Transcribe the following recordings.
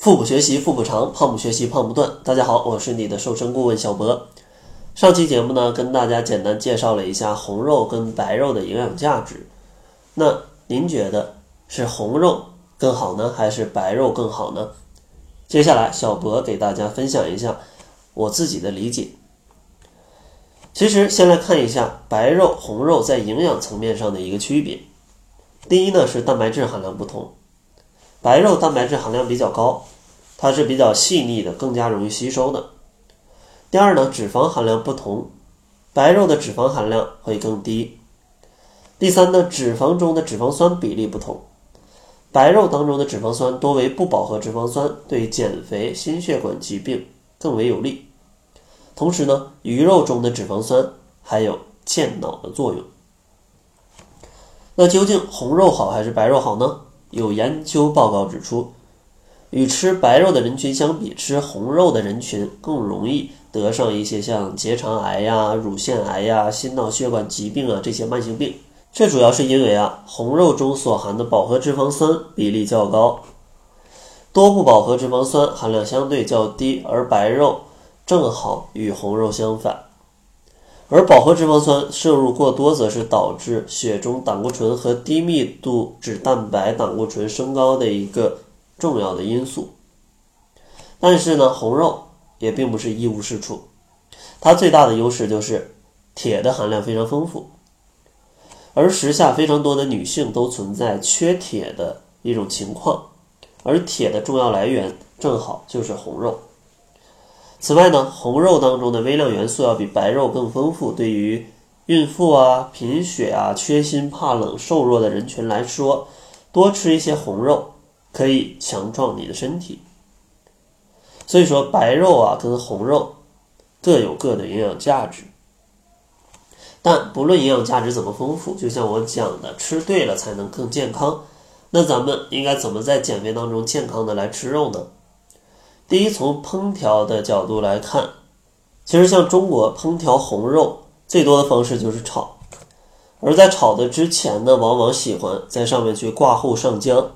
腹部学习腹部长，胖不学习胖不断。大家好，我是你的瘦身顾问小博。上期节目呢，跟大家简单介绍了一下红肉跟白肉的营养价值。那您觉得是红肉更好呢，还是白肉更好呢？接下来，小博给大家分享一下我自己的理解。其实，先来看一下白肉、红肉在营养层面上的一个区别。第一呢，是蛋白质含量不同。白肉蛋白质含量比较高，它是比较细腻的，更加容易吸收的。第二呢，脂肪含量不同，白肉的脂肪含量会更低。第三呢，脂肪中的脂肪酸比例不同，白肉当中的脂肪酸多为不饱和脂肪酸，对减肥、心血管疾病更为有利。同时呢，鱼肉中的脂肪酸还有健脑的作用。那究竟红肉好还是白肉好呢？有研究报告指出，与吃白肉的人群相比，吃红肉的人群更容易得上一些像结肠癌呀、乳腺癌呀、心脑血管疾病啊这些慢性病。这主要是因为啊，红肉中所含的饱和脂肪酸比例较高，多不饱和脂肪酸含量相对较低，而白肉正好与红肉相反。而饱和脂肪酸摄入过多，则是导致血中胆固醇和低密度脂蛋白胆固醇升高的一个重要的因素。但是呢，红肉也并不是一无是处，它最大的优势就是铁的含量非常丰富。而时下非常多的女性都存在缺铁的一种情况，而铁的重要来源正好就是红肉。此外呢，红肉当中的微量元素要比白肉更丰富，对于孕妇啊、贫血啊、缺锌、怕冷、瘦弱的人群来说，多吃一些红肉可以强壮你的身体。所以说，白肉啊跟红肉各有各的营养价值，但不论营养价值怎么丰富，就像我讲的，吃对了才能更健康。那咱们应该怎么在减肥当中健康的来吃肉呢？第一，从烹调的角度来看，其实像中国烹调红肉最多的方式就是炒，而在炒的之前呢，往往喜欢在上面去挂糊上浆。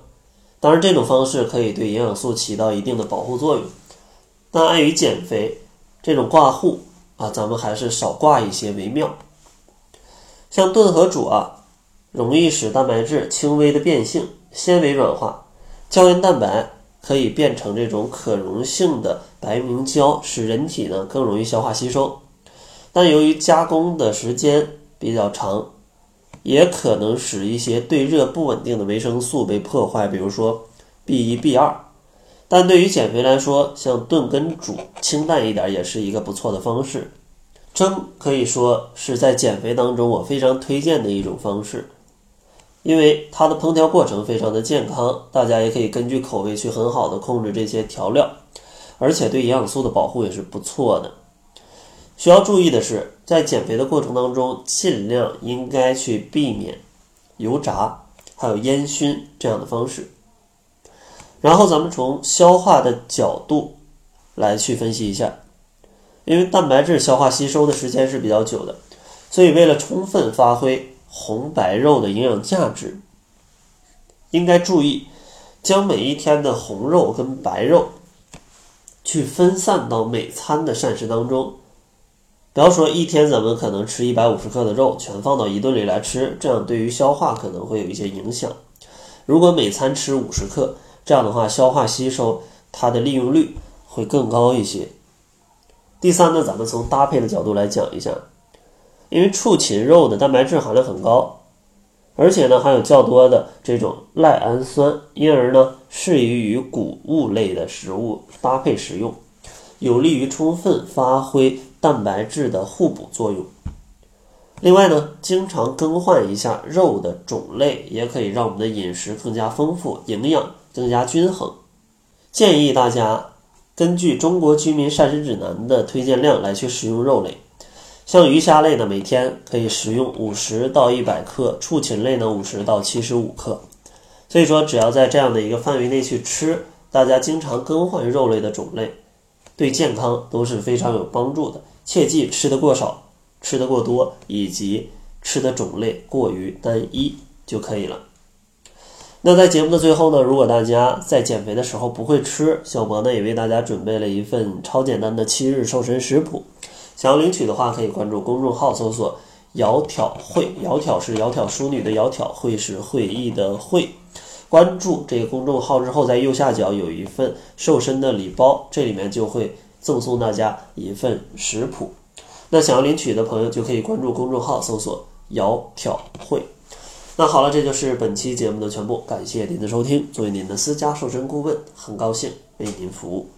当然，这种方式可以对营养素起到一定的保护作用，但碍于减肥，这种挂糊啊，咱们还是少挂一些为妙。像炖和煮啊，容易使蛋白质轻微的变性，纤维软化，胶原蛋白。可以变成这种可溶性的白明胶，使人体呢更容易消化吸收。但由于加工的时间比较长，也可能使一些对热不稳定的维生素被破坏，比如说 B 一、B 二。但对于减肥来说，像炖跟煮清淡一点也是一个不错的方式。蒸可以说是在减肥当中我非常推荐的一种方式。因为它的烹调过程非常的健康，大家也可以根据口味去很好的控制这些调料，而且对营养素的保护也是不错的。需要注意的是，在减肥的过程当中，尽量应该去避免油炸，还有烟熏这样的方式。然后咱们从消化的角度来去分析一下，因为蛋白质消化吸收的时间是比较久的，所以为了充分发挥。红白肉的营养价值，应该注意将每一天的红肉跟白肉去分散到每餐的膳食当中。不要说一天咱们可能吃一百五十克的肉，全放到一顿里来吃，这样对于消化可能会有一些影响。如果每餐吃五十克，这样的话消化吸收它的利用率会更高一些。第三呢，咱们从搭配的角度来讲一下。因为畜禽肉的蛋白质含量很高，而且呢含有较多的这种赖氨酸，因而呢适宜于谷物类的食物搭配食用，有利于充分发挥蛋白质的互补作用。另外呢，经常更换一下肉的种类，也可以让我们的饮食更加丰富，营养更加均衡。建议大家根据《中国居民膳食指南》的推荐量来去食用肉类。像鱼虾类呢，每天可以食用五十到一百克；畜禽类呢，五十到七十五克。所以说，只要在这样的一个范围内去吃，大家经常更换肉类的种类，对健康都是非常有帮助的。切记吃得过少、吃得过多，以及吃的种类过于单一就可以了。那在节目的最后呢，如果大家在减肥的时候不会吃，小博呢也为大家准备了一份超简单的七日瘦身食谱。想要领取的话，可以关注公众号搜索“窈窕会”，窈窕是窈窕淑女的窈窕，会是会意的会。关注这个公众号之后，在右下角有一份瘦身的礼包，这里面就会赠送大家一份食谱。那想要领取的朋友就可以关注公众号搜索“窈窕会”。那好了，这就是本期节目的全部，感谢您的收听。作为您的私家瘦身顾问，很高兴为您服务。